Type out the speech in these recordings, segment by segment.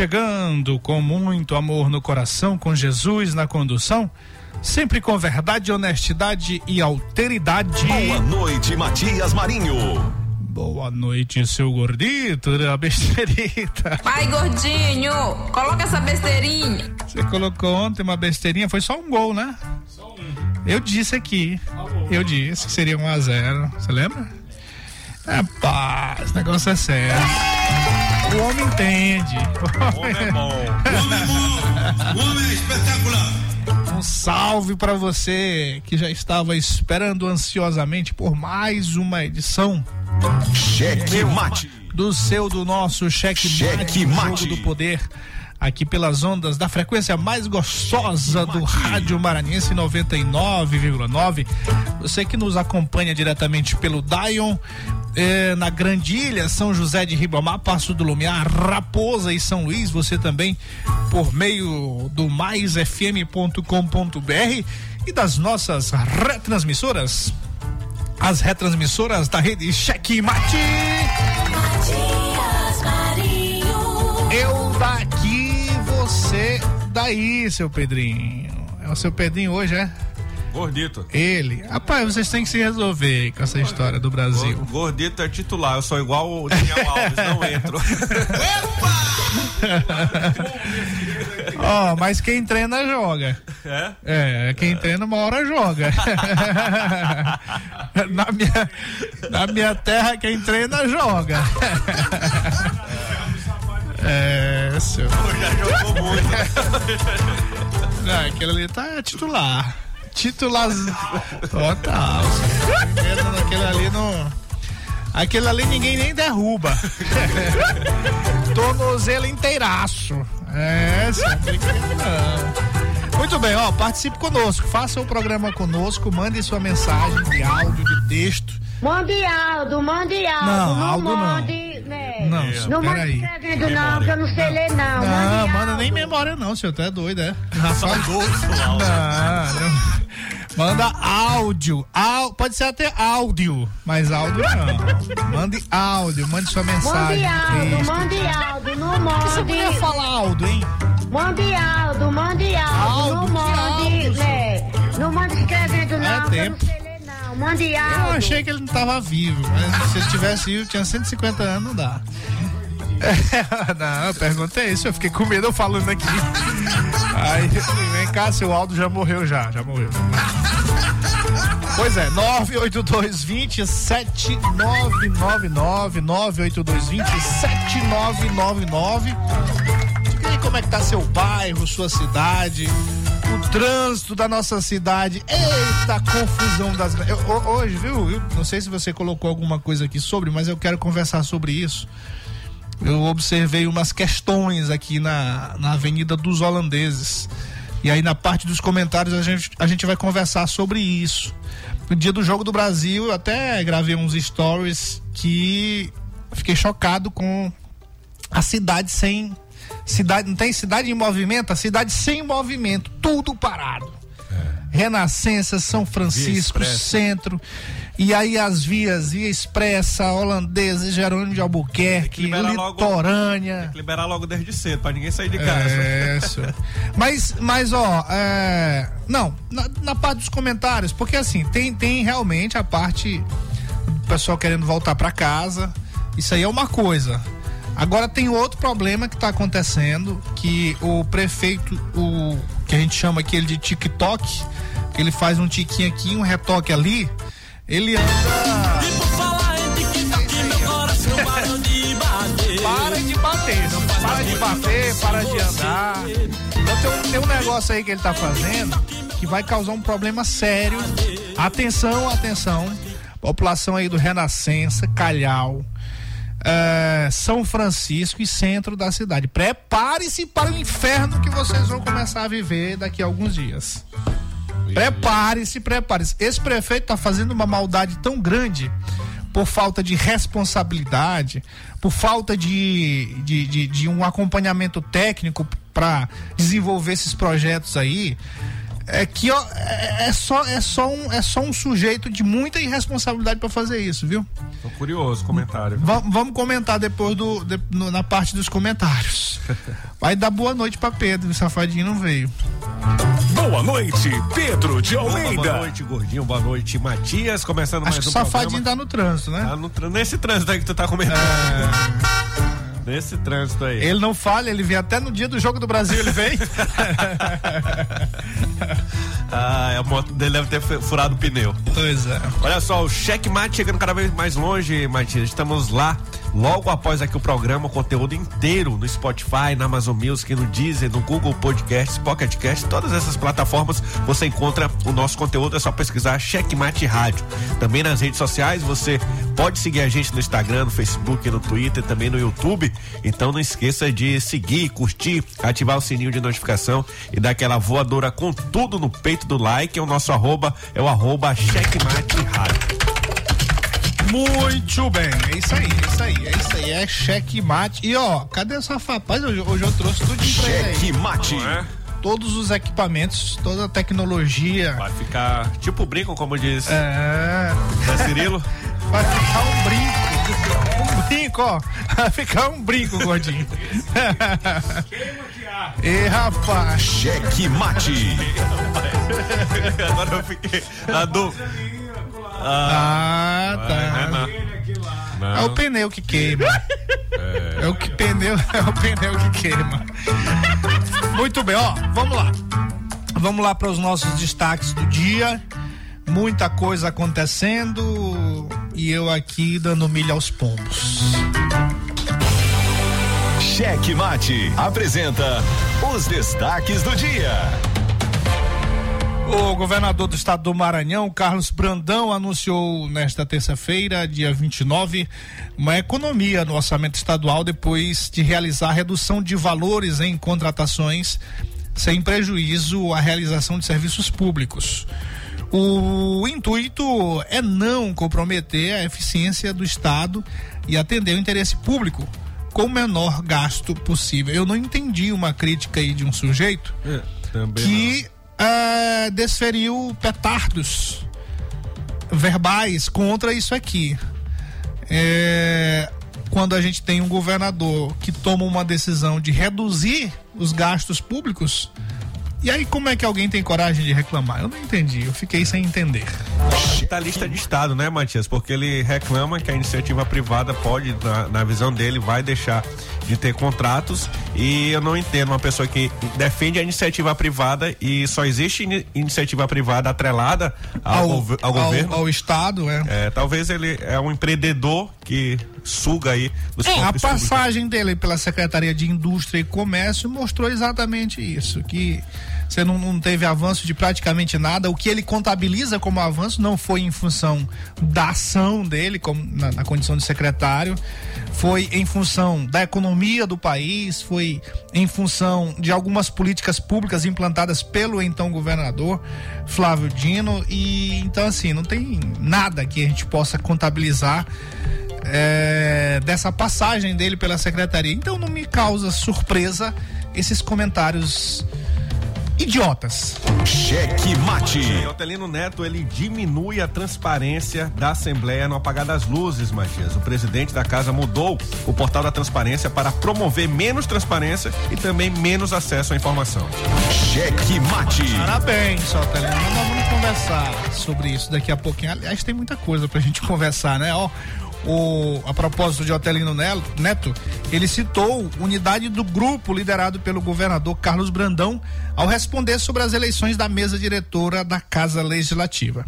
Chegando com muito amor no coração, com Jesus na condução, sempre com verdade, honestidade e alteridade. Boa noite, Matias Marinho. Boa noite, seu gordito da besteirinha. Vai, gordinho, coloca essa besteirinha. Você colocou ontem uma besteirinha, foi só um gol, né? Só um. Eu disse aqui, eu disse que seria um a zero, você lembra? Rapaz, o negócio é sério. O homem entende. O homem é bom. O homem é bom. O homem é espetacular. Um salve para você que já estava esperando ansiosamente por mais uma edição. Cheque Mate. Do seu, do nosso Cheque, cheque Mate. Jogo do Poder aqui pelas ondas da frequência mais gostosa do Rádio Maranhense 99,9. Você que nos acompanha diretamente pelo Dion, eh, na Grande Ilha, São José de Ribamar, Passo do Lumiar, Raposa e São Luís, você também por meio do maisfm.com.br e das nossas retransmissoras, as retransmissoras da rede Cheque Mate. Daí, seu Pedrinho. É o seu Pedrinho hoje, é? Gordito. Ele. Rapaz, vocês têm que se resolver com essa história do Brasil. Gordito é titular, eu sou igual o Daniel Alves, não entro. Ó, oh, mas quem treina joga. É? É, quem treina uma hora joga. na, minha, na minha terra, quem treina joga. É, seu. Já jogou muito. Não, aquele ali tá titular. Titular. Total. Aquele ali não. Aquele ali ninguém nem derruba. Tornozelo inteiraço. É, sem não. Muito bem, ó, participe conosco, faça o programa conosco, mande sua mensagem de áudio, de texto. Mande áudio, mande áudio, não, não áudio mande. Não. Né? Não, não manda peraí. escrevendo não, que eu não sei ler não. Não, mande manda nem áudio. memória não, senhor, tu é doido, é? Só gosto, Não, não. Manda áudio. Au, pode ser até áudio, mas áudio não. Mande áudio, mande sua Mande mensagem. áudio, texto. mande áudio, não Você podia mande. falar áudio, hein? Mande áudio, mande áudio, Áudio, não mande. áudio, né? Não mande escrevendo não, eu não tempo. Mande Eu achei que ele não tava vivo, mas se ele tivesse vivo, tinha 150 anos, não dá. não, eu perguntei isso, eu fiquei com medo eu falando aqui. Aí, vem cá, seu Aldo já morreu já, já morreu. Pois é, 98220 7999 98220 7999 Diga aí como é que tá seu bairro, sua cidade, o trânsito da nossa cidade. Eita, confusão das. Eu, hoje, viu? Eu não sei se você colocou alguma coisa aqui sobre, mas eu quero conversar sobre isso. Eu observei umas questões aqui na, na Avenida dos Holandeses. E aí, na parte dos comentários, a gente, a gente vai conversar sobre isso. No dia do Jogo do Brasil, eu até gravei uns stories que fiquei chocado com a cidade sem. Cidade, não tem cidade em movimento? A cidade sem movimento, tudo parado. É. Renascença, São Francisco, Centro. E aí as vias, via expressa, holandesa, Jerônimo de Albuquerque, litorânea. Logo, tem que liberar logo desde cedo, pra ninguém sair de casa. É, isso. mas, mas, ó, é, não, na, na, parte dos comentários, porque assim, tem, tem realmente a parte do pessoal querendo voltar para casa. Isso aí é uma coisa. Agora tem outro problema que está acontecendo, que o prefeito, o que a gente chama aqui de TikTok, que ele faz um tiquinho aqui, um retoque ali ele anda. Para de bater, não para de bater, para de andar. Então tem um, tem um negócio aí que ele tá fazendo que vai causar um problema sério. Atenção, atenção. População aí do Renascença, Calhau. É, São Francisco e centro da cidade. Prepare-se para o inferno que vocês vão começar a viver daqui a alguns dias. Prepare-se, prepare-se. Esse prefeito está fazendo uma maldade tão grande por falta de responsabilidade, por falta de, de, de, de um acompanhamento técnico para desenvolver esses projetos aí. É que ó, é, é, só, é, só um, é só um sujeito de muita irresponsabilidade para fazer isso, viu? Tô curioso, comentário. V vamos comentar depois do, de, no, na parte dos comentários. Vai dar boa noite para Pedro, o safadinho não veio. Boa noite, Pedro de Almeida. Boa noite, Gordinho. Boa noite, Matias. Começando Acho mais um Safadinho tá no trânsito, né? Tá no, nesse trânsito aí que tu tá comentando. É... Nesse trânsito aí. Ele não falha, ele vem até no dia do Jogo do Brasil, ele vem. ah, a moto dele deve ter furado o pneu. Pois é. Olha só, o checkmate chegando cada vez mais longe, Matias. Estamos lá Logo após aqui o programa, o conteúdo inteiro no Spotify, na Amazon Music, no Deezer, no Google Podcasts, Pocket Cast, todas essas plataformas você encontra o nosso conteúdo, é só pesquisar Checkmate Rádio. Também nas redes sociais você pode seguir a gente no Instagram, no Facebook, no Twitter, também no YouTube. Então não esqueça de seguir, curtir, ativar o sininho de notificação e dar aquela voadora com tudo no peito do like. É o nosso arroba, é o arroba Checkmate Rádio. Muito bem, é isso aí, é isso aí, é isso aí, é checkmate. E ó, cadê essa rapaz? Hoje, hoje eu trouxe tudo de Checkmate. É? Todos os equipamentos, toda a tecnologia. Vai ficar tipo brinco, como diz. É. É Cirilo? Vai ficar um brinco. Um brinco, ó. Vai ficar um brinco, gordinho. E rapaz. Checkmate. Agora eu fiquei. A do... Ah, ah tá. Não. É o pneu que queima. É, é o que pneu, é o pneu que queima. Muito bem, ó, vamos lá. Vamos lá para os nossos destaques do dia. Muita coisa acontecendo e eu aqui dando milho aos pombos. Cheque Mate apresenta os destaques do dia. O governador do estado do Maranhão, Carlos Brandão, anunciou nesta terça-feira, dia 29, uma economia no orçamento estadual depois de realizar redução de valores em contratações, sem prejuízo à realização de serviços públicos. O intuito é não comprometer a eficiência do Estado e atender o interesse público com o menor gasto possível. Eu não entendi uma crítica aí de um sujeito é, que não uh, desferiu petardos verbais contra isso aqui. É, quando a gente tem um governador que toma uma decisão de reduzir os gastos públicos, E aí, como é que alguém tem coragem de reclamar? Eu não entendi, eu fiquei sem entender. Tá lista de Estado, né, Matias? Porque ele reclama que a iniciativa privada pode, na, na visão dele, vai deixar de ter contratos e eu não entendo uma pessoa que defende a iniciativa privada e só existe in, iniciativa privada atrelada ao, ao, ao governo. Ao, Estado, é. é. Talvez ele é um empreendedor que suga aí os é, A passagem públicos. dele pela Secretaria de Indústria e Comércio mostrou exatamente isso, que você não, não, teve avanço de praticamente nada. O que ele contabiliza como avanço não foi em função da ação dele, como na, na condição de secretário, foi em função da economia do país, foi em função de algumas políticas públicas implantadas pelo então governador Flávio Dino. E então, assim, não tem nada que a gente possa contabilizar. É, dessa passagem dele pela secretaria. Então não me causa surpresa esses comentários idiotas. Cheque mate. O Otelino Neto, ele diminui a transparência da Assembleia no apagar das luzes, Matias. O presidente da casa mudou o portal da transparência para promover menos transparência e também menos acesso à informação. Cheque mate. Parabéns, Otelino. Nós vamos conversar sobre isso daqui a pouquinho. Aliás, tem muita coisa pra gente conversar, né? Ó, o, a propósito de Otelino Neto, ele citou unidade do grupo liderado pelo governador Carlos Brandão ao responder sobre as eleições da mesa diretora da Casa Legislativa.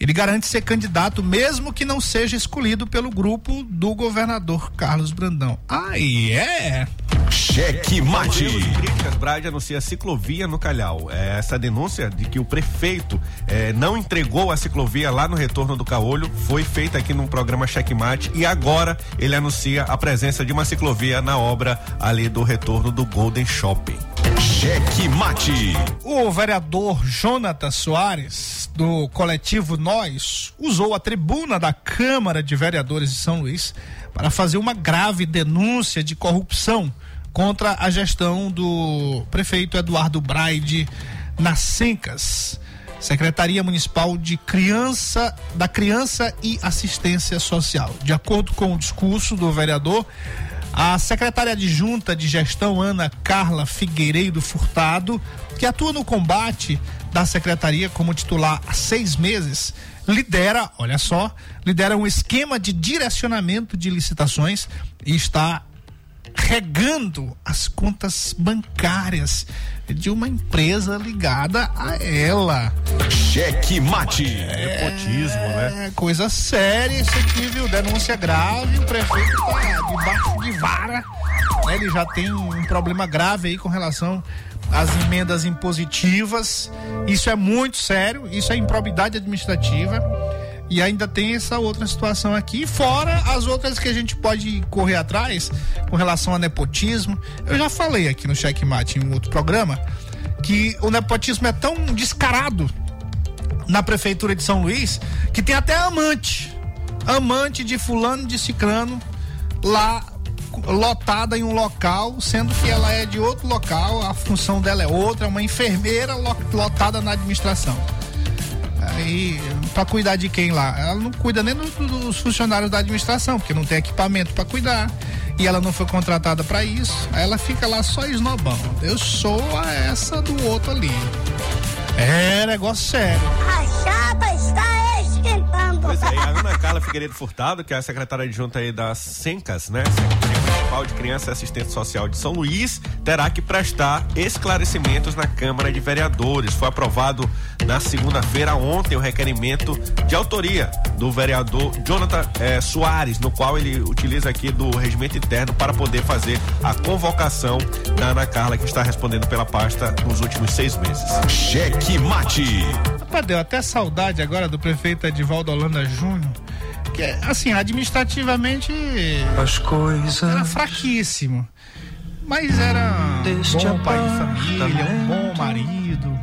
Ele garante ser candidato mesmo que não seja escolhido pelo grupo do governador Carlos Brandão. Ah, é? Cheque mate. Críticas, Brade anuncia ciclovia no Calhau. É, essa denúncia de que o prefeito é, não entregou a ciclovia lá no retorno do Caolho foi feita aqui no programa Cheque Mate e agora ele anuncia a presença de uma ciclovia na obra ali do retorno do Golden Shopping. Cheque mate. O vereador Jonathan Soares, do coletivo Nós, usou a tribuna da Câmara de Vereadores de São Luís para fazer uma grave denúncia de corrupção contra a gestão do prefeito Eduardo Braide nas Sencas. Secretaria Municipal de Criança, da Criança e Assistência Social. De acordo com o discurso do vereador, a secretária adjunta de gestão Ana Carla Figueiredo Furtado, que atua no combate da secretaria como titular há seis meses, lidera, olha só, lidera um esquema de direcionamento de licitações e está regando as contas bancárias de uma empresa ligada a ela. Cheque mate. É, Nepotismo, né? Coisa séria isso aqui, viu? Denúncia grave, o prefeito tá debaixo de vara. Né? Ele já tem um problema grave aí com relação às emendas impositivas. Isso é muito sério, isso é improbidade administrativa. E ainda tem essa outra situação aqui, fora as outras que a gente pode correr atrás com relação a nepotismo. Eu já falei aqui no Checkmate em um outro programa que o nepotismo é tão descarado na prefeitura de São Luís que tem até amante. Amante de fulano de cicrano lá lotada em um local, sendo que ela é de outro local, a função dela é outra, é uma enfermeira lotada na administração. Aí, para cuidar de quem lá? Ela não cuida nem dos, dos funcionários da administração, porque não tem equipamento para cuidar. E ela não foi contratada para isso. Aí ela fica lá só esnobando. Eu sou a essa do outro ali. É negócio sério. A chapa está esquentando. Pois é, a Ana Carla Figueiredo Furtado, que é a secretária adjunta aí das Sencas, né? Secretaria Municipal de Criança e Assistente Social de São Luís, terá que prestar esclarecimentos na Câmara de Vereadores. Foi aprovado na segunda-feira, ontem, o requerimento de autoria do vereador Jonathan eh, Soares, no qual ele utiliza aqui do regimento interno para poder fazer a convocação da Ana Carla, que está respondendo pela pasta nos últimos seis meses. Cheque mate. Rapaz, deu até saudade agora do prefeito Edivaldo Holanda Júnior. Que, assim, administrativamente. As coisas. Era fraquíssimo. Mas era um bom pai de família, um bom marido.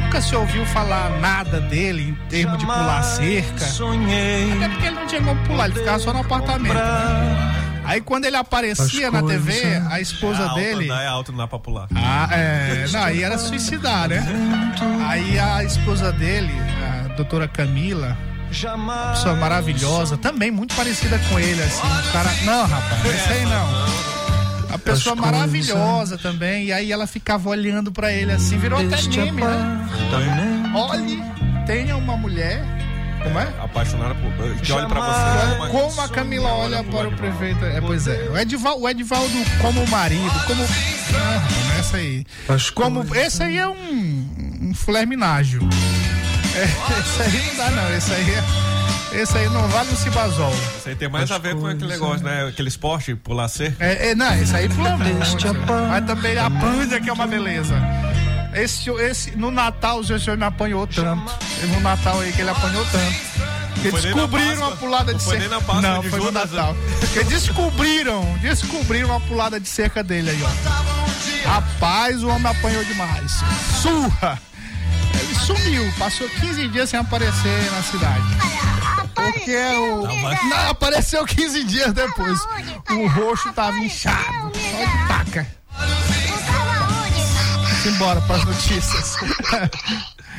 Nunca se ouviu falar nada dele em termos de pular cerca. Sonhei Até porque ele não tinha como pular, ele ficava só no apartamento. né? Aí quando ele aparecia As na TV, a esposa é alto, dele. Não, é alto, não dá pra pular. Ah, é. Não, aí era suicidar, né? Aí a esposa dele, a doutora Camila, uma pessoa maravilhosa, também muito parecida com ele, assim. O cara. Não, rapaz, esse aí não. A pessoa As maravilhosa também. E aí ela ficava olhando pra ele assim, virou até meme, né? Olhe, tenha uma mulher. Como é? Apaixonada por. Que olha pra você. Como a Camila olha para o prefeito. É, pois é. O Edivaldo, o Edivaldo como marido, como. Ah, essa aí. Como. Esse aí é um. Um flerminágio. É, esse aí não dá, não. Esse aí é. Esse aí não vale um cibazol. Isso aí tem mais a ver com aquele negócio, né? Aquele esporte, pular cerca. É, é, não, esse aí pula muito. Paz. Mas também a panda que é uma beleza. Esse, esse, no Natal, o senhor me apanhou tanto. Teve um Natal aí que ele apanhou tanto. Que foi nem na descobriram uma pulada Não de foi cerca. nem na Páscoa Não, de foi no Judas, Natal. Porque descobriram, descobriram uma pulada de cerca dele aí, ó. Rapaz, o homem apanhou demais. Surra! Sumiu, passou 15 dias sem aparecer na cidade. Porque o. Não, apareceu 15 dias depois. O roxo tava inchado. Só de taca. Simbora para as notícias.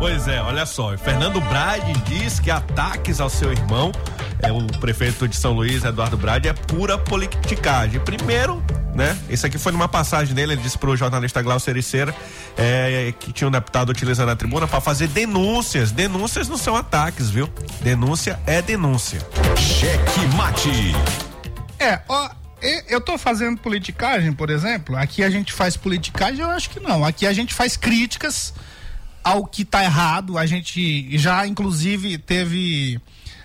Pois é, olha só. Fernando Brade diz que ataques ao seu irmão, é o prefeito de São Luís, Eduardo Brade, é pura politicagem. Primeiro, né? Esse aqui foi numa passagem dele, ele disse pro jornalista Glaucio Ericeira é, que tinha um deputado utilizando a tribuna para fazer denúncias. Denúncias não são ataques, viu? Denúncia é denúncia. Cheque mate. É, ó, eu tô fazendo politicagem, por exemplo. Aqui a gente faz politicagem, eu acho que não. Aqui a gente faz críticas ao que tá errado. A gente já, inclusive, teve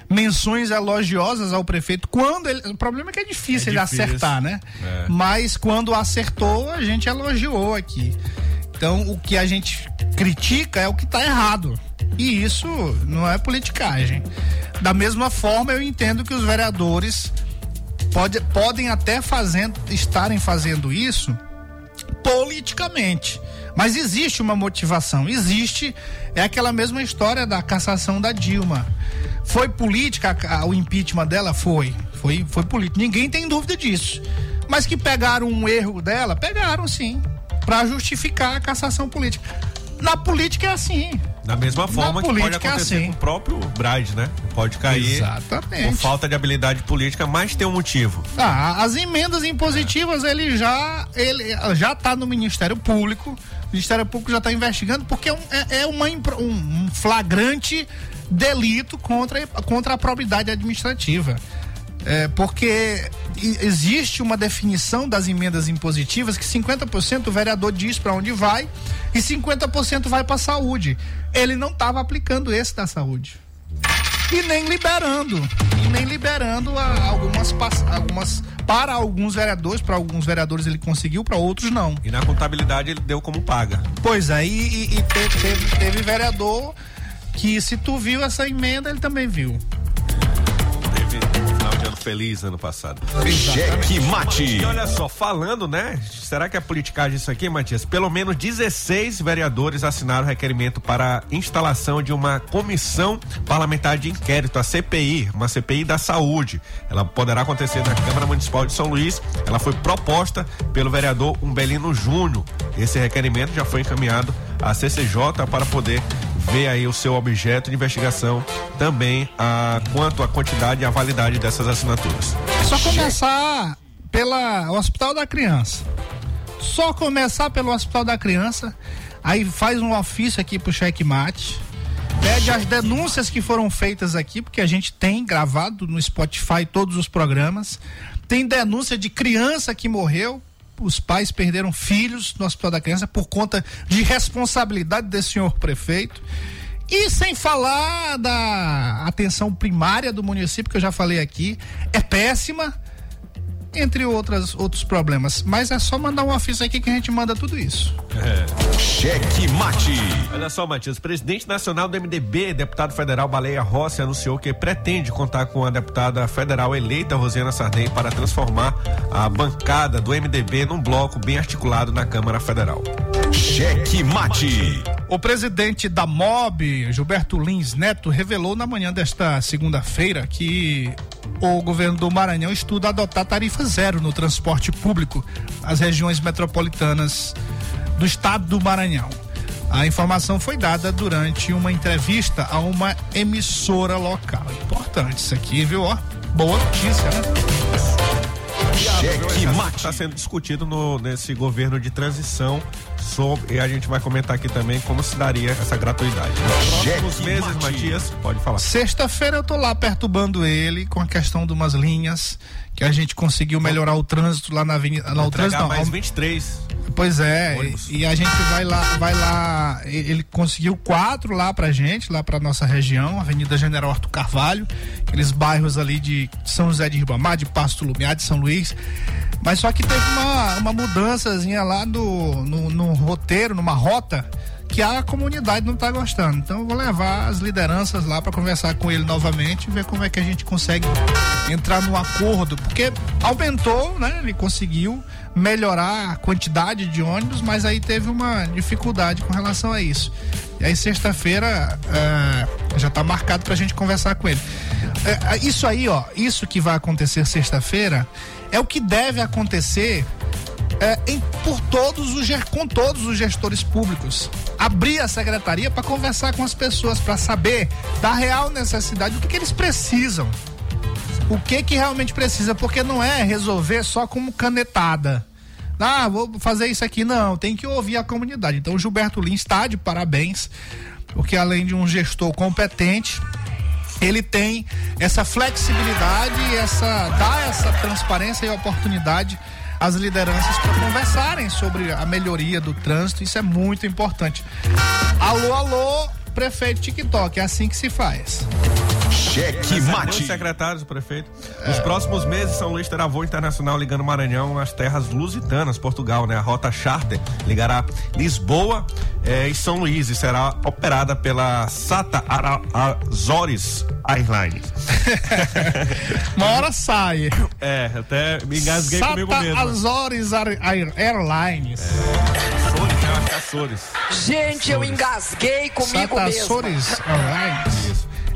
menções elogiosas ao prefeito quando ele. O problema é que é difícil É ele difícil. acertar, né? É. Mas quando acertou, a gente elogiou aqui. Então, o que a gente critica é o que tá errado. E isso não é politicagem. Da mesma forma, eu entendo que os vereadores pode, podem até fazendo, estarem fazendo isso politicamente. Mas existe uma motivação, existe é aquela mesma história da cassação da Dilma. Foi política o impeachment dela? Foi. Foi, foi político. Ninguém tem dúvida disso. Mas que pegaram um erro dela? Pegaram sim. Pra justificar a cassação política. Na política é assim. Da mesma forma que pode é acontecer assim. com o próprio Brade, né? Pode cair Exatamente. por falta de habilidade política, mas tem um motivo. Ah, as emendas impositivas ele já ele já está no Ministério Público. O Ministério Público já está investigando porque é um, é, é uma um, um flagrante delito contra, contra a probidade administrativa. É, porque existe uma definição das emendas impositivas que 50% o vereador diz para onde vai e 50% vai para saúde. Ele não estava aplicando esse da saúde e nem liberando e nem liberando a- algumas algumas para alguns vereadores para alguns vereadores ele conseguiu para outros não E na contabilidade ele deu como paga. pois é e, e- e te- teve, teve vereador que se tu viu essa emenda ele também viu Teve feliz ano passado. Cheque mate. E olha só, falando, né? Será que é politicagem isso aqui, Matias? Pelo menos 16 vereadores assinaram requerimento para a instalação de uma comissão parlamentar de inquérito, a CPI, uma CPI da saúde. Ela poderá acontecer na Câmara Municipal de São Luís. Ela foi proposta pelo vereador Umbelino Júnior. Esse requerimento já foi encaminhado à CCJ para poder ver aí o seu objeto de investigação também a quanto à quantidade e a validade dessas assinaturas. só começar pela Hospital da Criança só começar pelo Hospital da Criança aí faz um ofício aqui pro checkmate pede as denúncias que foram feitas aqui, porque a gente tem gravado no Spotify todos os programas. Tem denúncia de criança que morreu. Os pais perderam filhos no Hospital da Criança por conta de responsabilidade desse senhor prefeito. E sem falar da atenção primária do município, que eu já falei aqui, é péssima, entre outras, outros problemas. Mas é só mandar um ofício aqui que a gente manda tudo isso. Cheque mate. Olha só, Matias, presidente nacional do MDB, deputado federal Baleia Rossi, anunciou que pretende contar com a deputada federal eleita Rosiana Sarney para transformar a bancada do MDB num bloco bem articulado na Câmara Federal. Cheque mate. O presidente da MOB, Gilberto Lins Neto, revelou na manhã desta segunda-feira que o governo do Maranhão estuda adotar tarifa zero no transporte público nas regiões metropolitanas do estado do Maranhão. A informação foi dada durante uma entrevista a uma emissora local. Importante isso aqui, viu? Ó, boa notícia, né? Cheque Mate está sendo discutido no, nesse governo de transição sobre, e a gente vai comentar aqui também como se daria essa gratuidade. Nos próximos Cheque meses, mate. Matias, pode falar. Sexta-feira eu tô lá perturbando ele com a questão de umas linhas que a gente conseguiu melhorar o trânsito lá na avenida, lá o trânsito não, mais ao- 23. Pois é, e, e a gente vai lá, vai lá, ele conseguiu quatro lá pra gente, lá pra nossa região, Avenida General Arthur Carvalho, aqueles bairros ali de São José de Ribamar, de Pasto Lumiar, de São Luís. Mas só que teve uma, uma mudançazinha lá do, no, no roteiro, numa rota, que a comunidade não tá gostando. Então eu vou levar as lideranças lá para conversar com ele novamente e ver como é que a gente consegue entrar num acordo, porque aumentou, né? Ele conseguiu melhorar a quantidade de ônibus, mas aí teve uma dificuldade com relação a isso. E aí sexta-feira é, já tá marcado pra gente conversar com ele. É, isso aí, ó, isso que vai acontecer sexta-feira é o que deve acontecer é, em- por todos os com todos os gestores públicos. Abrir a secretaria para conversar com as pessoas, para saber da real necessidade, o que, que eles precisam. O que que realmente precisa, porque não é resolver só como canetada. Ah, vou fazer isso aqui, não. Tem que ouvir a comunidade. Então, Gilberto Lins está de parabéns, porque além de um gestor competente, ele tem essa flexibilidade essa dá essa transparência e oportunidade às lideranças para conversarem sobre a melhoria do trânsito. Isso é muito importante. Alô, alô, prefeito TikTok, é assim que se faz. Cheque Dois mate. secretários, prefeito. Nos próximos meses, São Luís terá voo internacional ligando Maranhão às terras lusitanas, Portugal, né? A rota charter ligará Lisboa eh, e São Luís e será operada pela Sata Ara- Azores Airlines. Uma hora sai. É, até me engasguei Sata comigo mesmo. Azores Air- Airlines. Açores, né? É Açores. Gente, eu engasguei comigo Sata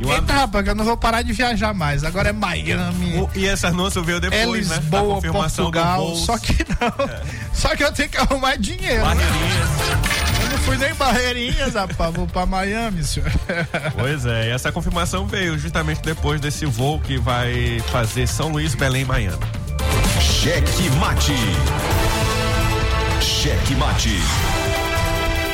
E, o Eita, rapaz, eu não vou parar de viajar mais. Agora é Miami. o- e esse anúncio veio É depois, né? Da Lisboa, confirmação do Portugal. Só que não. Só que eu tenho que arrumar dinheiro. né? Barreirinhas. Eu não fui nem barreirinhas, rapaz. Vou pra Miami, senhor. Pois é, e essa confirmação veio justamente depois desse voo que vai fazer São Luís, Belém, Miami. Cheque mate. Cheque mate.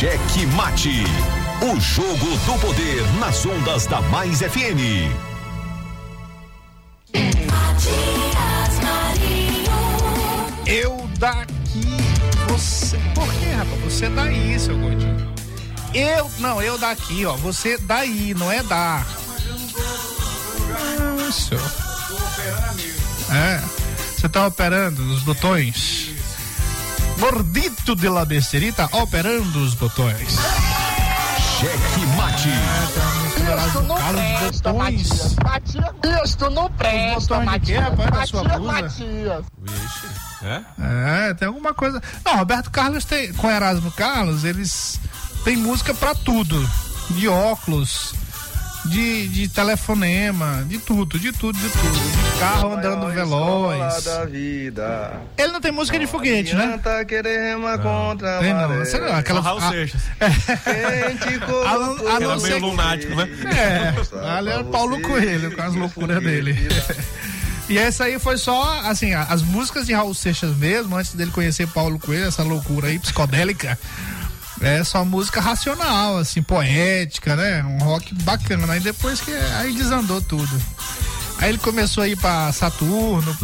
Cheque Mate. O jogo do poder nas ondas da Mais FM. Eu daqui, você. Por que, rapaz? Você daí, seu gordinho. Eu, não, eu daqui, ó. Você daí, não é da. Isso. É. Você tá operando os botões. Gordito de la besterita operando os botões. Cheque Mate. Isso não presta, Matias. Matias, isso não presta, Matias. Matias? Matias. Vixe. É? É, tem alguma coisa. Não, Roberto Carlos tem. Com Erasmo Carlos, eles têm música pra tudo. De óculos, de, de telefonema, de tudo, de tudo, de tudo. De carro andando veloz. Da vida. Ele não tem música de foguete, né? Querer remar contra Tem não. não, aquela Raul Seixas. Como A não- a não Era ser lunático, né? É, ali era Paulo Coelho com as loucuras dele. E essa aí foi só, assim, a- as músicas de Raul Seixas mesmo, antes dele conhecer Paulo Coelho, essa loucura aí, psicodélica. É só música racional, assim, poética, né? Um rock bacana. Aí depois que aí desandou tudo. Aí ele começou a ir pra Saturno,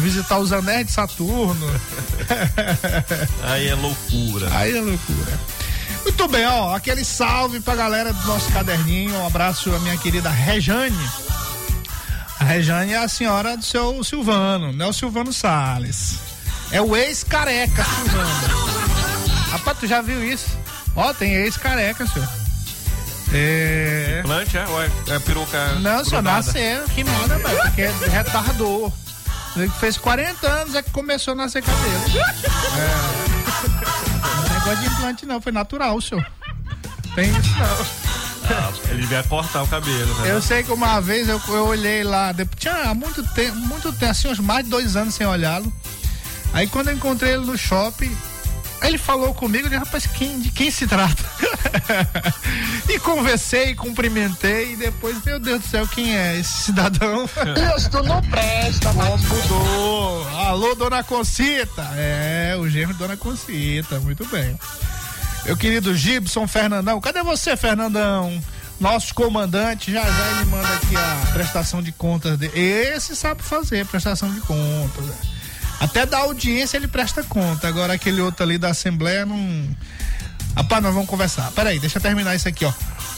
visitar os anéis de Saturno. Aí é loucura. Aí é loucura. Muito bem, ó, aquele salve pra galera do nosso caderninho. Um abraço à minha querida Rejane. A Rejane é a senhora do seu Silvano, não é o Silvano Salles. É o ex-careca Silvano. Rapaz, tu já viu isso? Ó, tem ex-careca, senhor. É. Plante, é? Ou é, é peruca? Não, senhor, grudada? nasceu, que nada, velho, porque é retardou. Ele fez 40 anos é que começou a nascer cabelo. É. Não tem negócio de implante, não, foi natural, senhor. Tem isso não. Ah, ele devia cortar o cabelo, né? Eu sei que uma vez eu, eu olhei lá, depois, tinha há muito tempo, muito tempo, assim, uns mais de dois anos sem olhá-lo. Aí quando eu encontrei ele no shopping, ele falou comigo, eu disse, rapaz, quem, de quem se trata? e conversei, cumprimentei, e depois, meu Deus do céu, quem é esse cidadão? Deus, tu não presta, Como mudou? Alô, dona Concita? É, o de dona Concita, muito bem. Meu querido Gibson Fernandão, cadê você, Fernandão? Nosso comandante, já já ele manda aqui a prestação de contas dele. Esse sabe fazer prestação de contas. né? Até da audiência ele presta conta. Agora aquele outro ali da Assembleia não. Rapaz, nós vamos conversar. Peraí, deixa eu terminar isso aqui, ó.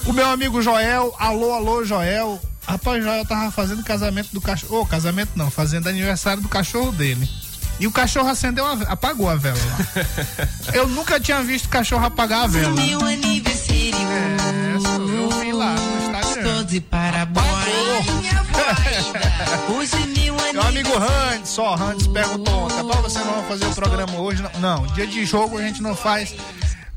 O meu amigo Joel, alô, alô, Joel. Rapaz, o Joel tava fazendo casamento do cachorro. Ô, casamento não, fazendo aniversário do cachorro dele. E o cachorro acendeu a, apagou a vela lá. Eu nunca tinha visto cachorro apagar a vela. Meu aniversário. É, eu vi lá no Instagram. Estou de parabéns. Hoje meu amigo Hans, só Hans perguntou ontem, "Pô, você não vai fazer o programa hoje? Não, não, dia de jogo a gente não faz.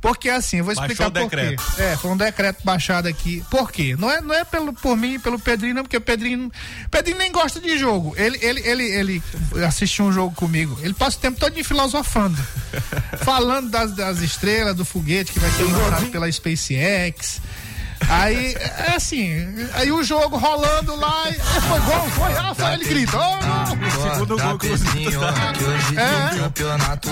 Porque assim, eu vou explicar Baixou o por quê. decreto. É, foi um decreto baixado aqui. Por quê? Não é, não é pelo, por mim, pelo Pedrinho, não, porque o Pedrinho, Pedrinho nem gosta de jogo. Ele, ele, ele, ele assistiu um jogo comigo. Ele passa o tempo todo filosofando. falando das, das estrelas, do foguete que vai ser lançado pela SpaceX. Aí, é assim, aí o jogo rolando lá, foi gol, foi, ah, foi, ele grita, oh, não. Segundo gol que você que hoje É. tem campeonato.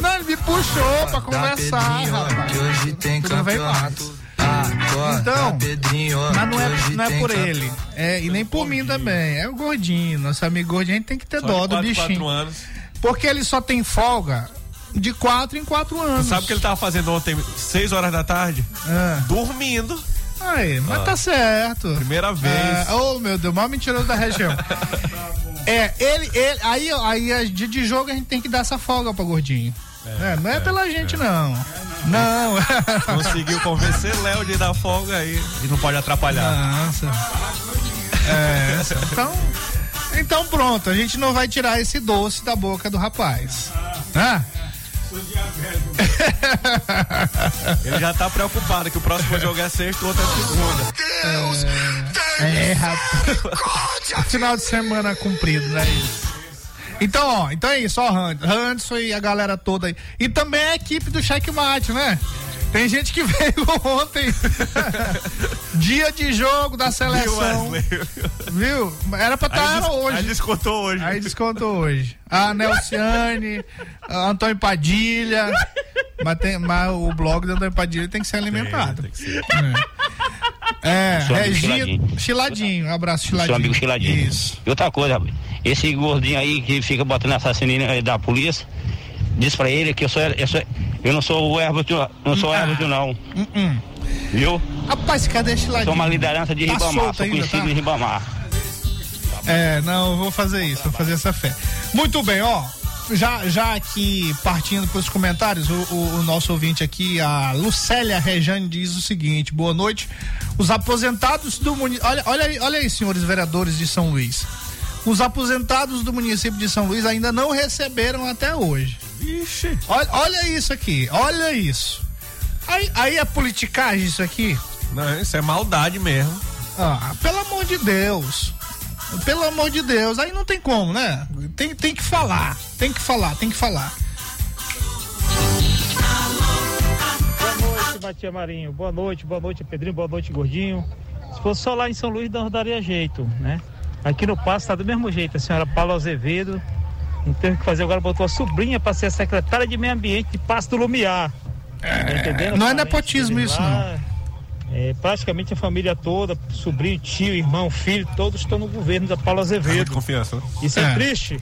Não, ele me puxou pra Dá conversar, rapaz. que hoje tem campeonato. Acorda, Então, Pedrinho, Mas não é, não é por ele. É, e nem por mim também. É o gordinho. Nosso amigo gordinho, a gente tem que ter dó do quatro, bichinho. quatro. Porque ele só tem folga de quatro em quatro anos. Sabe o que ele tava fazendo ontem, 6 horas da tarde? Ah. Dormindo. Aí, mas Ah. tá certo. Primeira vez. É, oh, meu Deus, maior mentiroso da região. é, ele, ele, aí, aí, a dia de jogo a gente tem que dar essa folga pra gordinho. É, não é, pela gente, não. Não. Conseguiu convencer Léo de dar folga aí. E não pode atrapalhar. Nossa. É, então, então pronto, a gente não vai tirar esse doce da boca do rapaz. Ah, Ele já tá preocupado que o próximo jogo é sexta, o outro é segunda. é, rapaz. Final de semana cumprido, né? Isso. Então, ó, então é isso, ó, Hans- Hanson e a galera toda aí. E também a equipe do Checkmate, né? Tem gente que veio ontem. Dia de jogo da seleção. Viu? Era pra estar Aí des- hoje. aí descontou hoje. Aí descontou hoje. A Nelciane, a Antônio Padilha. Mas, tem, mas o blog do Antônio Padilha tem que ser alimentado. Tem que ser. É, amigo Regina. Chiladinho. Um abraço, Chiladinho. Seu amigo Chiladinho. Isso. E outra coisa, esse gordinho aí que fica botando assassino aí da polícia, diz pra ele que eu sou, eu, sou, eu não sou o árbitro, não sou Ah. árbitro não. Hum, Viu? Rapaz, cadê Chiladinho? Sou uma liderança de Tá Ribamar, sou ainda, conhecido tá? em Ribamar. É, não, eu vou fazer isso, vou fazer essa fé. Muito bem, ó. Já, já aqui partindo para os comentários, o, o- o nosso ouvinte aqui, a Lucélia Rejane, diz o seguinte: boa noite. Os aposentados do município. Olha, olha, aí, olha aí, senhores vereadores de São Luís. Os aposentados do município de São Luís ainda não receberam até hoje. Vixe. Olha, olha isso aqui, olha isso. Aí, aí é politicagem isso aqui? Não, isso é maldade mesmo. Ah, pelo amor de Deus. Pelo amor de Deus, aí não tem como, né? Tem, tem que falar, tem que falar, tem que falar. Boa noite, Batia Marinho. Boa noite, boa noite, Pedrinho. Boa noite, Gordinho. Se fosse só lá em São Luís, não daria jeito, né? Aqui no Passo tá do mesmo jeito. A senhora Paula Azevedo não teve o que fazer agora, botou a sobrinha para ser a secretária de Meio Ambiente de Passo do Lumiar. Tá entendendo? não é nepotismo isso, lá, é, praticamente a família toda, sobrinho, tio, irmão, filho, todos estão no governo da Paula Azevedo. confiança, né? Isso é, É. triste.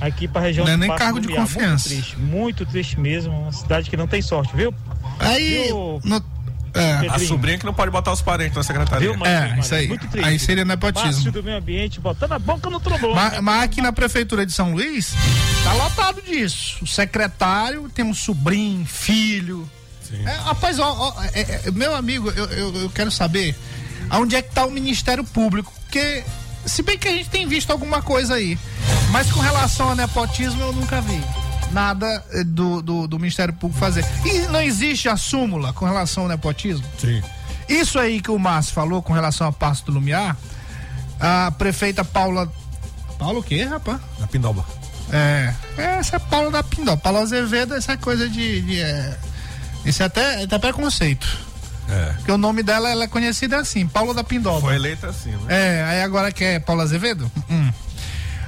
Aqui para a região Não é do nem Passo cargo de Lumiar. confiança. Muito triste, muito triste mesmo. Uma cidade que não tem sorte, viu? Aí. Viu, no- é. A sobrinha que não pode botar os parentes na secretaria. Viu, Maria? É, isso aí. Muito triste. Aí seria nepotismo. Márcio do meio ambiente botando a boca no trombone. Mas, mas aqui na prefeitura de São Luís, tá lotado disso. O secretário, temos sobrinho, filho. É, rapaz, ó, ó, é, é, meu amigo, eu, eu, eu quero saber aonde é que tá o Ministério Público. Porque, se bem que a gente tem visto alguma coisa aí, mas com relação a nepotismo eu nunca vi nada eh, do, do, do Ministério Público fazer. E não existe a súmula com relação ao nepotismo? Sim. Isso aí que o Márcio falou com relação a Passo do Lumiar, a prefeita Paula. Paula o quê, rapaz? Na Pindoba. É, essa é Paula da Pindó. Paula Azevedo, essa coisa de. de é, isso é até, é até preconceito. É. Porque o nome dela ela é conhecida assim, Paula da Pindoba. Foi eleita assim, né? É, aí agora que é Paula Azevedo? Hum.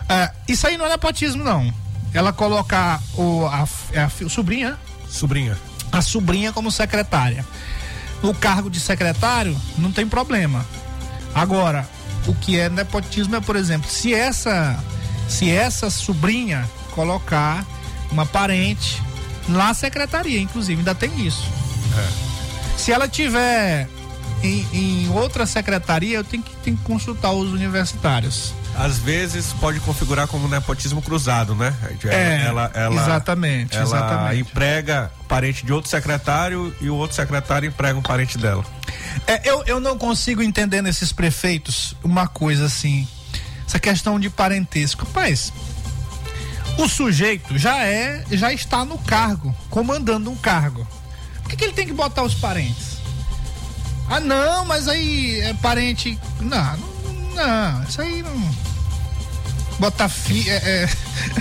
É, isso aí não é nepotismo, não. Ela colocar o, a, é a, fi- sobrinha, Sobrinha. a sobrinha como secretária. No cargo de secretário, não tem problema. Agora, o que é nepotismo é, por exemplo, se essa se essa sobrinha colocar uma parente na secretaria, inclusive, ainda tem isso. Se ela tiver em, em outra secretaria, eu tenho que, tenho que consultar os universitários. Às vezes pode configurar como nepotismo cruzado, né? É, ela, ela, exatamente, ela exatamente. emprega parente de outro secretário e o outro secretário emprega um parente dela. É, eu, eu não consigo entender nesses prefeitos uma coisa assim, essa questão de parentesco. Rapaz, o sujeito já é, já está no cargo, comandando um cargo. Por que, que ele tem que botar os parentes? Ah, não, mas aí é parente. Não, não, não isso aí não. Botar fi, é, é,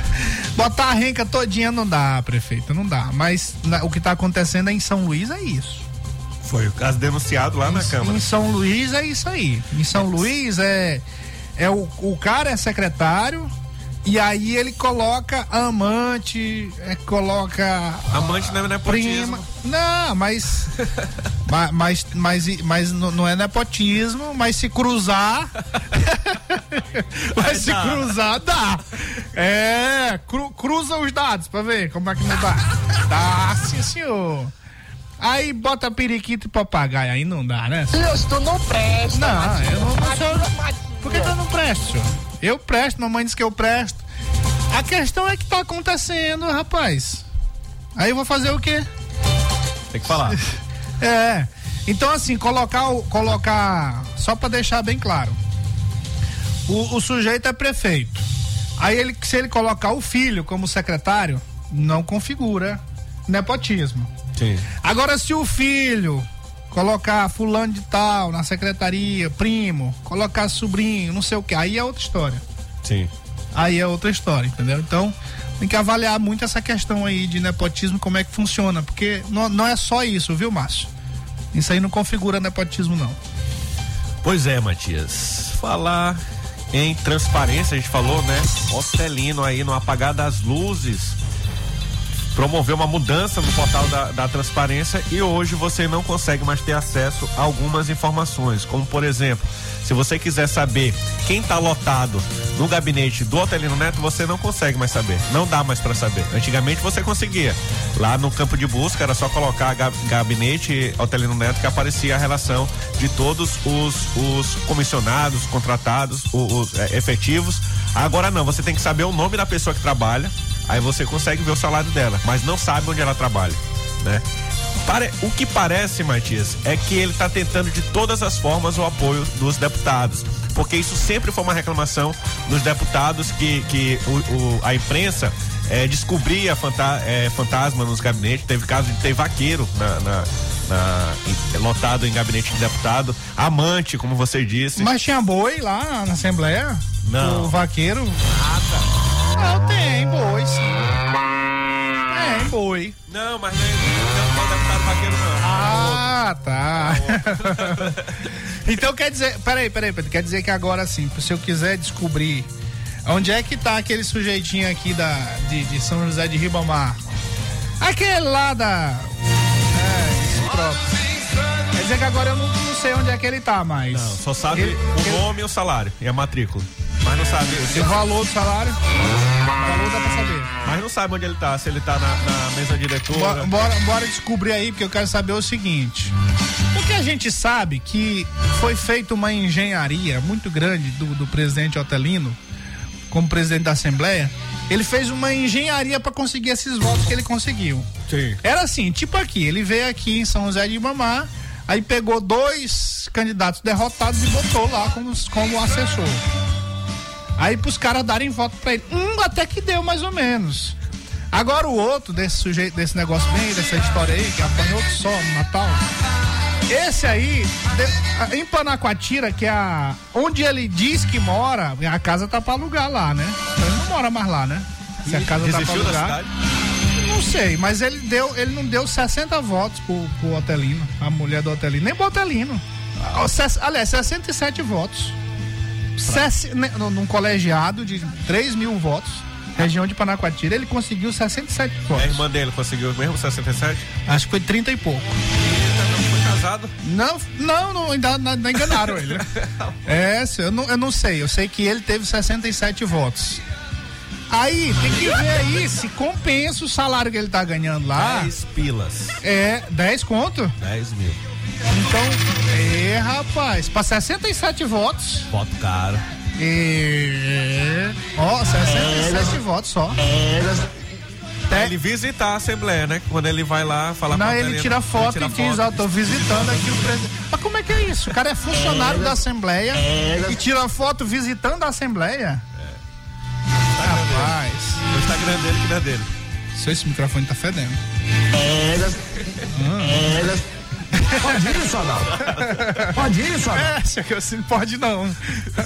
botar a renca todinha não dá, prefeito, não dá. Mas na- o que está acontecendo em São Luís é isso. Foi o caso denunciado lá na Em- Câmara. Em São Luís é isso aí. Em São Luís é é o, o cara é secretário e aí ele coloca a amante, é, coloca Amante não é nepotismo. prima. Não, mas ma- mas mas mas, não não é nepotismo, mas se cruzar mas se dá. cruzar dá. É, cru- cruza os dados pra ver como é que não dá. Dá, sim, senhor. Aí bota periquito e papagaio, aí não dá, né? Deus, tu não presta. Não, eu não, não sou. Por que, que eu não presto, senhor? Eu presto, mamãe diz que eu presto. A questão é que tá acontecendo, rapaz. Aí eu vou fazer o quê? Tem que falar. É. Então, assim, colocar o. Colocar. Só pra deixar bem claro. O, o sujeito é prefeito. Aí ele, se ele colocar o filho como secretário, não configura nepotismo. Sim. Agora, se o filho colocar fulano de tal na secretaria, primo, colocar sobrinho, não sei o que, aí é outra história. Sim. Aí é outra história, entendeu? Então, tem que avaliar muito essa questão aí de nepotismo, como é que funciona, porque não, não é só isso, viu, Márcio? Isso aí não configura nepotismo, não. Pois é, Matias. Falar em transparência, a gente falou, né? Ocelino aí no apagar das luzes promoveu uma mudança no portal da, da transparência e hoje você não consegue mais ter acesso a algumas informações, como por exemplo, se você quiser saber quem está lotado no gabinete do Otelino Neto, você não consegue mais saber, não dá mais para saber. Antigamente você conseguia. Lá no campo de busca era só colocar ga- gabinete Otelino Neto que aparecia a relação de todos os, os comissionados, contratados, o- os, é, efetivos. Agora não, você tem que saber o nome da pessoa que trabalha, aí você consegue ver o salário dela, mas não sabe onde ela trabalha, né? Pare- O que parece, Matias, é que ele está tentando de todas as formas o apoio dos deputados. Porque isso sempre foi uma reclamação dos deputados que, que o- o- a imprensa eh, descobria fanta- eh, fantasma nos gabinetes. Teve caso de ter vaqueiro na, na- na- lotado em gabinete de deputado, amante, como você disse. Mas tinha boi lá na, na Assembleia? Não. O vaqueiro? Nada. Não, tem boi, sim. Tem boi. Não, mas não é, não é deputado vaqueiro, não. Ah, tá. então quer dizer, peraí, peraí, Pedro, quer dizer que agora sim, se eu quiser descobrir onde é que tá aquele sujeitinho aqui da, de, de São José de Ribamar, aquele lá da. É, isso próprio. Quer dizer que agora eu não, não sei onde é que ele tá mais. Não, só sabe Ele- o ele- nome e o salário e a matrícula. Mas não sabe. O valor do salário? O valor dá pra saber. Mas não sabe onde ele tá, se ele tá na, na mesa diretora. Bora, bora, bora descobrir aí, porque eu quero saber o seguinte. Porque a gente sabe que foi feita uma engenharia muito grande do, do presidente Otelino, como presidente da Assembleia. Ele fez uma engenharia para conseguir esses votos que ele conseguiu. Sim. Era assim, tipo aqui, ele veio aqui em São José de Ibamar, aí pegou dois candidatos derrotados e botou lá como, como assessor. Aí pros caras darem voto pra ele. Um até que deu mais ou menos. Agora o outro desse sujeito, desse negócio bem, dessa história aí, que apanhou só no Natal. Esse aí, de- em Panacoatira, que é a, onde ele diz que mora, a casa tá pra alugar lá, né? Então ele não mora mais lá, né? Se a casa tá pra alugar. Não sei, mas ele deu, ele não deu 60 votos pro, pro Otelino, a mulher do Otelino, nem pro Otelino. Ah, Aliás, 67 votos. Sesse- né, num- colegiado de 3 mil votos, região de Panacoatira, ele conseguiu 67 A votos. irmã dele conseguiu mesmo 67? Acho que foi 30 e pouco. Foi casado? Não, não, não ainda, ainda enganaram ele. né? É, eu não, eu não sei. Eu sei que ele teve 67 votos. Aí, tem que ver aí se compensa o salário que ele tá ganhando lá. 10 pilas. É, 10 conto? 10 mil. Então, é, rapaz, pra 67 votos. Voto caro. É. Ó, 67 votos só. Ele visitar a Assembleia, né? Quando ele vai lá falar Não, ele tira foto tira e diz, ó, tô visitando aqui o presidente. Mas como é que é isso? O cara é funcionário da Assembleia e tira foto visitando a Assembleia? Rapaz. O Instagram dele que não é dele. Só esse microfone tá fedendo. Pode isso, Adalto? Pode isso, Adalto? É, se eu assim, pode não.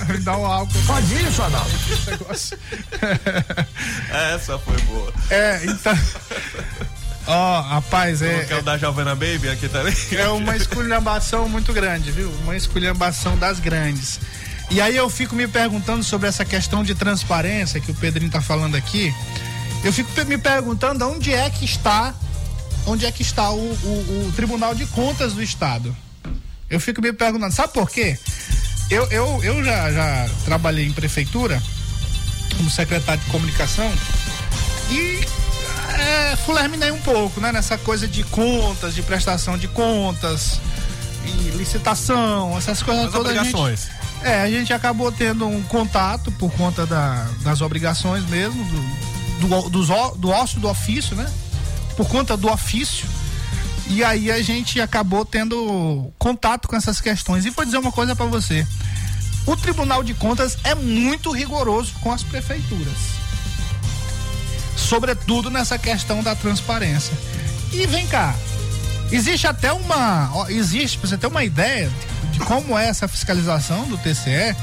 Me dá um álcool. Pode isso, Adalto? Esse negócio. Essa foi boa. É, então. Ó, rapaz, é. Que é o da Jovena Baby aqui também. É uma esculhambação muito grande, viu? Uma esculhambação das grandes. E aí eu fico me perguntando sobre essa questão de transparência que o Pedrinho tá falando aqui. Eu fico me perguntando onde é que está, onde é que está o, o- o Tribunal de Contas do Estado. Eu fico me perguntando, sabe por quê? Eu, eu, eu já, já trabalhei em prefeitura como secretário de comunicação e é, fulerminei um pouco, né? Nessa coisa de contas, de prestação de contas e licitação, essas coisas As todas. a gente- obrigações. é, a gente acabou tendo um contato por conta da- das obrigações mesmo, do, do, dos ó- do ócio do ofício, né? Por conta do ofício. E aí a gente acabou tendo contato com essas questões. E vou dizer uma coisa pra você. O Tribunal de Contas é muito rigoroso com as prefeituras. Sobretudo nessa questão da transparência. E vem cá, existe até uma. existe, pra você ter uma ideia de como é essa fiscalização do TCE,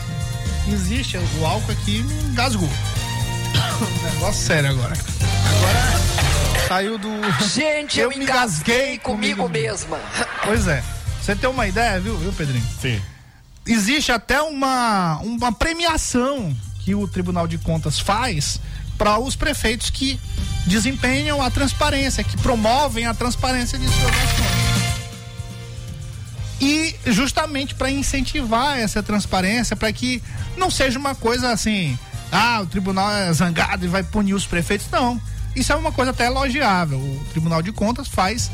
existe. O álcool aqui me engasgou. Negócio sério agora. Agora saiu do. Gente, eu, engasguei comigo mesma. Pois é. Você tem uma ideia, viu, viu, Pedrinho? Sim. Existe até uma, uma premiação que o Tribunal de Contas faz para os prefeitos que desempenham a transparência, que promovem a transparência de suas ações. E justamente para incentivar essa transparência, para que não seja uma coisa assim, ah, o tribunal é zangado e vai punir os prefeitos. Não. Isso é uma coisa até elogiável. O Tribunal de Contas faz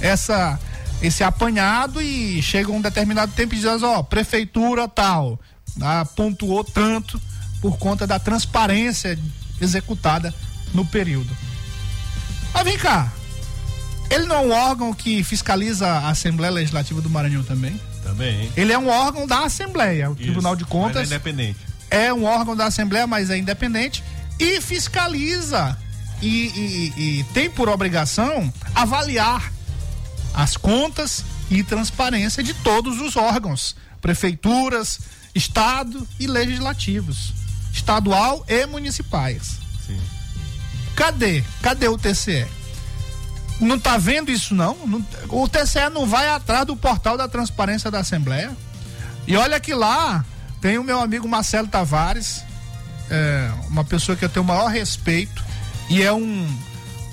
essa esse apanhado e chega um determinado tempo e diz, ó, prefeitura tal, ah, pontuou tanto por conta da transparência executada no período. Mas vem cá, ele não é um órgão que fiscaliza a Assembleia Legislativa do Maranhão também? Também. Ele é um órgão da Assembleia, o Tribunal de é Contas independente. é um órgão da Assembleia, mas é independente e fiscaliza e, e- e tem por obrigação avaliar as contas e transparência de todos os órgãos, prefeituras, estado e legislativos, estadual e municipais. Sim. Cadê? Cadê o TCE? Não tá vendo isso não? não? O TCE não vai atrás do portal da transparência da Assembleia. E olha que lá tem o meu amigo Marcelo Tavares, é, uma pessoa que eu tenho o maior respeito e é um,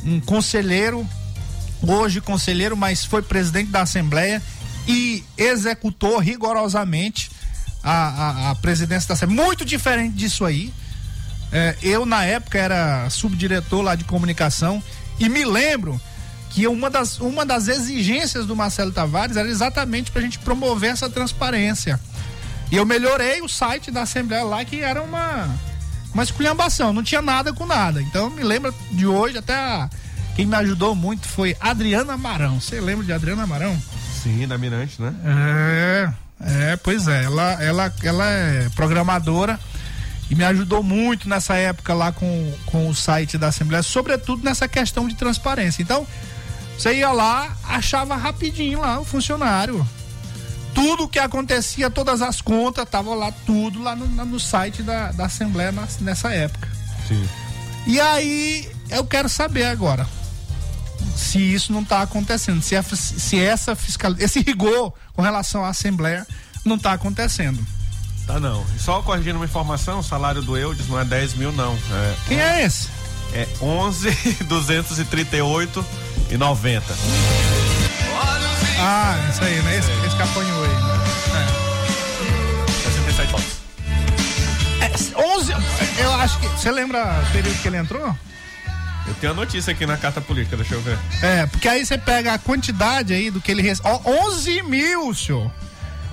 um conselheiro, hoje conselheiro, mas foi presidente da Assembleia e executou rigorosamente a, a, a presidência da Assembleia. Muito diferente disso aí. É, eu, na época, era subdiretor lá de comunicação e me lembro que uma das, uma das exigências do Marcelo Tavares era exatamente para a gente promover essa transparência. E eu melhorei o site da Assembleia lá, que era uma, uma esculhambação, não tinha nada com nada. Então me lembra de hoje, até a, quem me ajudou muito foi Adriana Marão. Você lembra de Adriana Marão? Sim, da Mirante, né? É, é, pois é. Ela, ela, ela é programadora e me ajudou muito nessa época lá com, com o site da Assembleia, sobretudo nessa questão de transparência. Então, você ia lá, achava rapidinho lá o funcionário. Tudo que acontecia, todas as contas, tava lá tudo lá no, no site da, da Assembleia na, nessa época. Sim. E aí eu quero saber agora se isso não está acontecendo, se, a, se essa fiscal, esse rigor com relação à Assembleia não está acontecendo. Tá não. E só corrigindo uma informação, o salário do Eudes não é 10 mil, não. É, Quem é esse? É 11 238 e 90. Ah, isso aí, né? Esse, esse que apanhou aí. É. 67 votos. É, 11, eu acho que. Você lembra o período que ele entrou? Eu tenho a notícia aqui na carta política, deixa eu ver. É, porque aí você pega a quantidade aí do que ele recebe. Ó, 11 mil, senhor.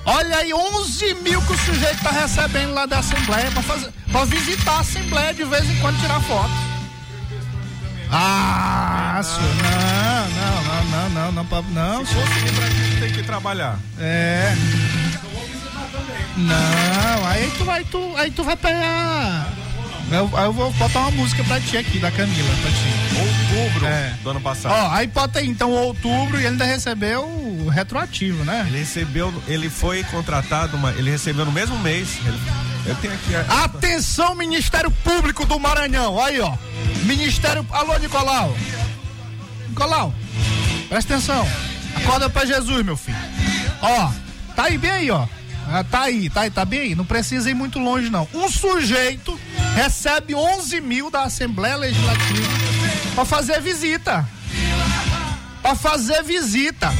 Olha aí, 11 mil que o sujeito tá recebendo lá da Assembleia pra, fazer, pra visitar a Assembleia de vez em quando tirar foto. Ah, fácil. Não, não, não, não, não, não. não. Se conseguir Brasil, tem que trabalhar. É. Não, aí tu vai, tu, aí tu vai pegar. Eu, eu vou botar uma música pra ti aqui, da Camila, pra ti. Outubro é. do ano passado. Ó, aí bota aí, então, outubro e ele ainda recebeu o retroativo, né? Ele recebeu, ele foi contratado, uma, ele recebeu no mesmo mês. Ele, eu tenho aqui a... Atenção, Ministério Público do Maranhão, aí ó. Ministério, alô Nicolau. Nicolau, presta atenção. Acorda pra Jesus, meu filho. Ó, tá aí bem aí, ó. Ah, tá aí, tá aí, tá bem aí. Não precisa ir muito longe, não. Um sujeito recebe 11 mil da Assembleia Legislativa pra fazer visita. Pra fazer visita.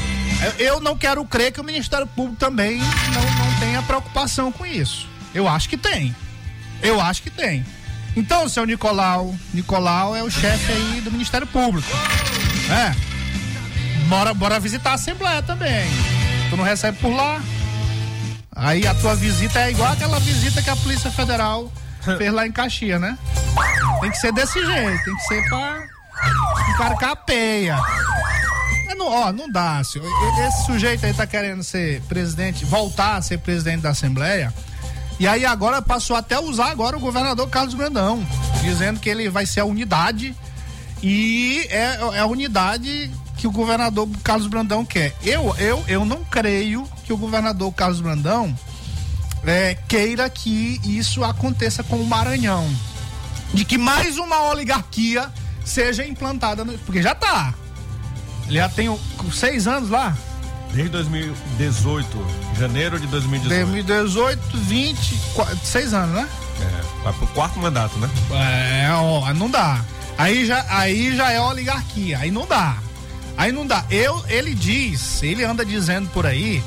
Eu- não quero crer que o Ministério Público também não, não tenha preocupação com isso. Eu acho que tem. Eu acho que tem. Então, seu Nicolau, Nicolau é o chefe aí do Ministério Público. É. Bora, bora visitar a Assembleia também. Tu não recebe por lá. Aí a tua visita é igual aquela visita que a Polícia Federal fez lá em Caxias, né? Tem que ser desse jeito, tem que ser pra encarcar a peia. É, não, ó, não dá, senhor. Esse sujeito aí tá querendo ser presidente, voltar a ser presidente da Assembleia. E aí agora passou até a usar agora o governador Carlos Brandão, dizendo que ele vai ser a unidade e é, é a unidade que o governador Carlos Brandão quer. Eu, eu, eu não creio que o governador Carlos Brandão é, queira que isso aconteça com o Maranhão. De que mais uma oligarquia seja implantada, no, porque já tá. Ele já tem seis anos lá. Desde 2018, janeiro de 2018. 2018, 20, qua- seis anos, né? É, vai pro quarto mandato, né? É, ó, não dá. Aí já, aí já é oligarquia, aí não dá. Aí não dá. Eu, ele diz, ele anda dizendo por aí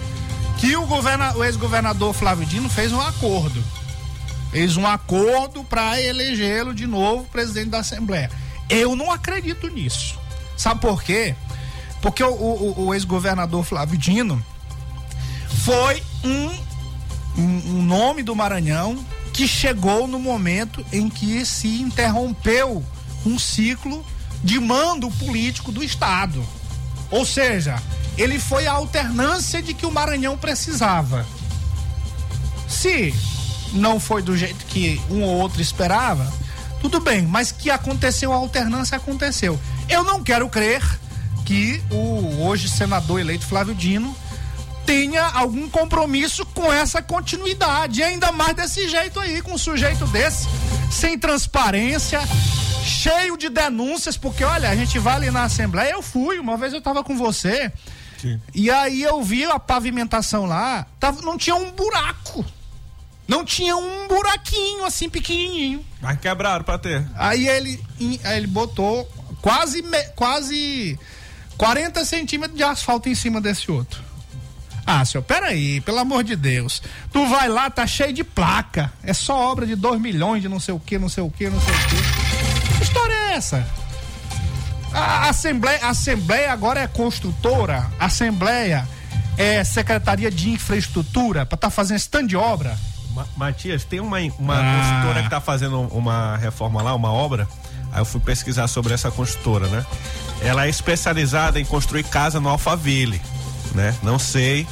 que o, governa, o ex-governador Flávio Dino fez um acordo. Fez um acordo para elegê-lo de novo presidente da Assembleia. Eu não acredito nisso. Sabe por quê? Porque o, o- o ex-governador Flávio Dino foi um, um, um nome do Maranhão que chegou no momento em que se interrompeu um ciclo de mando político do Estado. Ou seja, ele foi a alternância de que o Maranhão precisava. Se não foi do jeito que um ou outro esperava, tudo bem, mas que aconteceu a alternância, aconteceu. Eu não quero crer que o hoje senador eleito Flávio Dino tenha algum compromisso com essa continuidade, ainda mais desse jeito aí, com um sujeito desse, sem transparência, cheio de denúncias, porque olha, a gente vai ali na Assembleia, eu fui, uma vez eu tava com você, Sim. e aí eu vi a pavimentação lá, tava, não tinha um buraco. Não tinha um buraquinho assim pequenininho. Mas quebraram pra ter. Aí ele, aí ele botou quase, quase 40 centímetros de asfalto em cima desse outro. Ah, senhor, peraí, pelo amor de Deus. Tu vai lá, tá cheio de placa. É só obra de 2 milhões de não sei o que, não sei o que, não sei o que. Essa? A Assembleia, a Assembleia agora é construtora, a Assembleia é Secretaria de Infraestrutura para estar fazendo stand de obra. Ma- Matias, tem uma, uma Ah. construtora que tá fazendo uma reforma lá, uma obra. Aí eu fui pesquisar sobre essa construtora, né? Ela é especializada em construir casa no Alphaville, né? Não sei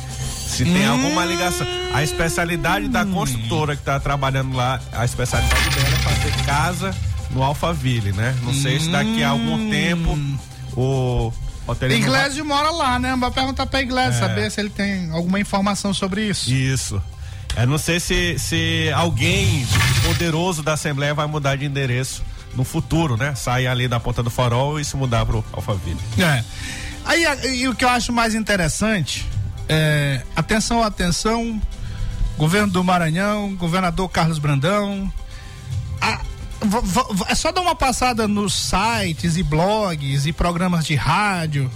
se tem alguma ligação. A especialidade da construtora que tá trabalhando lá, a especialidade dela é fazer casa no Alphaville, né? Não sei se daqui a algum tempo o vai- Iglesias mora lá, né? Vai perguntar pra Iglesias, É. saber se ele tem alguma informação sobre isso. Isso. Eu não sei se, se alguém poderoso da Assembleia vai mudar de endereço no futuro, né? Sair ali da ponta do farol e se mudar pro Alphaville. É. Aí e o que eu acho mais interessante é. Atenção, atenção. Governo do Maranhão, governador Carlos Brandão. A- é só dar uma passada nos sites e blogs e programas de rádio.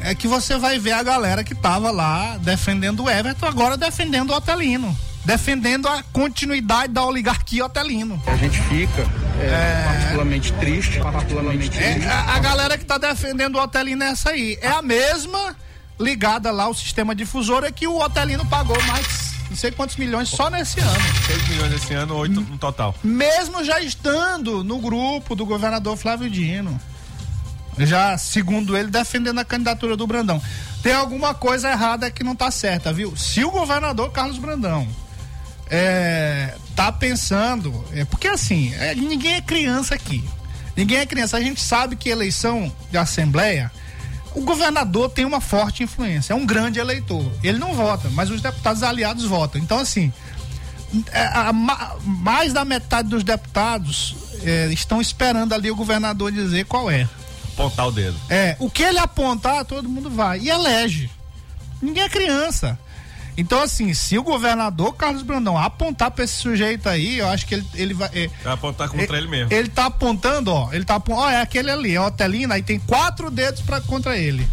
É que você vai ver a galera que tava lá defendendo o Everton, agora defendendo o Otelino. Defendendo a continuidade da oligarquia Otelino. A gente fica é, particularmente triste, particularmente É, triste. a, a galera que tá defendendo o Otelino é essa aí. É a mesma ligada lá ao sistema difusora que o Otelino pagou mais não sei quantos milhões só nesse ano. 6 milhões esse ano, 8 no total. Mesmo já estando no grupo do governador Flávio Dino. Já, segundo ele, defendendo a candidatura do Brandão. Tem alguma coisa errada que não tá certa, viu? Se o governador Carlos Brandão é, tá pensando. É, porque assim, é, ninguém é criança aqui. Ninguém é criança. A gente sabe que eleição de assembleia, o governador tem uma forte influência, é um grande eleitor. Ele não vota, mas os deputados aliados votam. Então, assim, é, a- ma- mais da metade dos deputados é, estão esperando ali o governador dizer qual é. Apontar o dedo. É, o que ele apontar, todo mundo vai. E elege. Ninguém é criança. Então, assim, se o governador Carlos Brandão apontar pra esse sujeito aí, eu acho que ele, ele vai. é, Vai apontar contra ele, mesmo. ele tá apontando, ó. Ele tá apontando. Ó, é aquele ali, é o Otelino, aí tem quatro dedos pra, contra ele.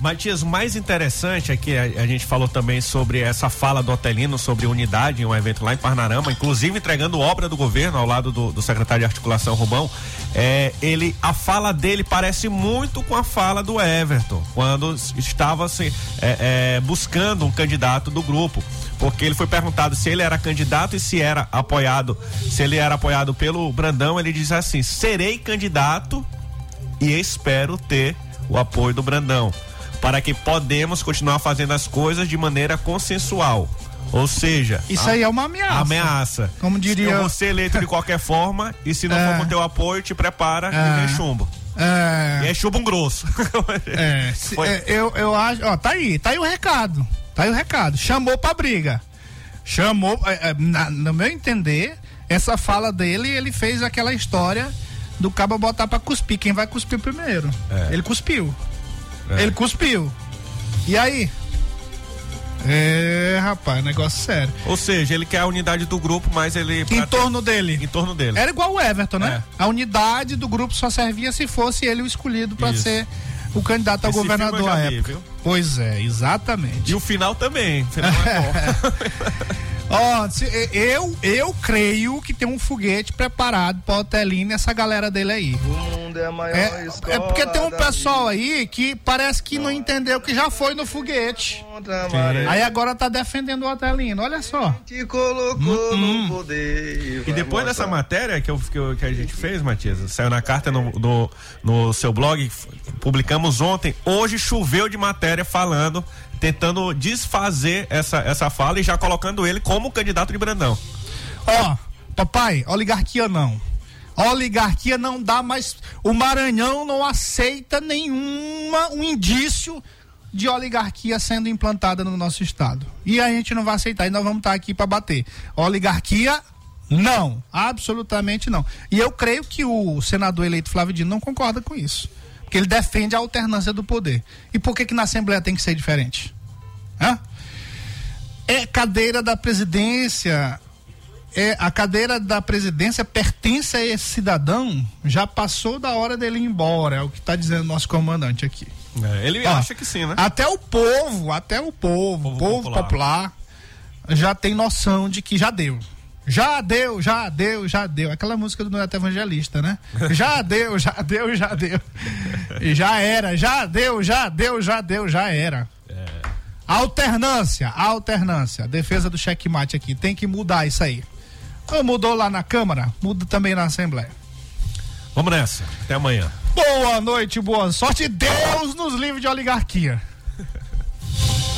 Matias, mais interessante é que a, a gente falou também sobre essa fala do Otelino sobre unidade em um evento lá em Parnarama, inclusive entregando obra do governo ao lado do, do secretário de articulação Rubão. É, ele, a fala dele parece muito com a fala do Everton, quando estava assim, é, é, buscando um candidato do grupo. Porque ele foi perguntado se ele era candidato e se era apoiado, se ele era apoiado pelo Brandão, ele diz assim: serei candidato e espero ter o apoio do Brandão para que podemos continuar fazendo as coisas de maneira consensual. Ou seja, Isso a- aí é uma ameaça. Ameaça. Como diria- Eu vou ser eleito de qualquer forma e se não É. for com teu apoio, te prepara É. e vem chumbo. É. E é chumbo um grosso. É, se- é, eu, eu acho, ó, tá aí, tá aí o recado. Tá aí o recado. Chamou pra briga. Chamou, é, é, na- no meu entender, essa fala dele, ele fez aquela história do cabo botar pra cuspir. Quem vai cuspir primeiro? É. Ele cuspiu. É. Ele cuspiu. E aí? É, rapaz, negócio sério. Ou seja, ele quer a unidade do grupo, mas ele. Em torno dele. Em torno dele. Era igual o Everton, né? É. A unidade do grupo só servia se fosse ele o escolhido pra Isso. ser o candidato a Esse filme governador à vi, época. viu? Pois é, exatamente. E o final também. O final é bom. Ó, se- eu, eu creio que tem um foguete preparado pra Otelino e essa galera dele aí. O mundo é a maior É, escola é porque tem um pessoal aí que parece que não entendeu que já foi no foguete. Aí agora tá defendendo o Otelino, olha só. Te colocou no poder. E depois dessa matéria que, eu, que, eu- que a gente fez, Matias, saiu na carta no, no, no seu blog, publicamos ontem. Hoje choveu de matéria falando, tentando desfazer essa, essa fala e já colocando ele como candidato de Brandão. Ó, papai, oligarquia não. Oligarquia não dá mais. O Maranhão não aceita nenhuma um indício de oligarquia sendo implantada no nosso estado. E a gente não vai aceitar e nós vamos estar aqui para bater. Oligarquia não, absolutamente não. E eu creio que o senador eleito Flávio Dino não concorda com isso. Porque ele defende a alternância do poder. E por que que na Assembleia tem que ser diferente? Hã? É cadeira da presidência. É, a cadeira da presidência pertence a esse cidadão, já passou da hora dele ir embora, é o que está dizendo nosso comandante aqui. É, ele Ó, acha que sim, né? Até o povo, até o povo, o povo popular. popular. já tem noção de que já deu. Já deu, já deu, já deu. Aquela música do Neto Evangelista, né? Já deu, já deu, já deu. E já era, já deu, já deu, já deu, já era. Alternância, alternância. Defesa do checkmate aqui. Tem que mudar isso aí. Ou mudou lá na Câmara, muda também na Assembleia. Vamos nessa. Até amanhã. Boa noite, boa sorte. Deus nos livre de oligarquia.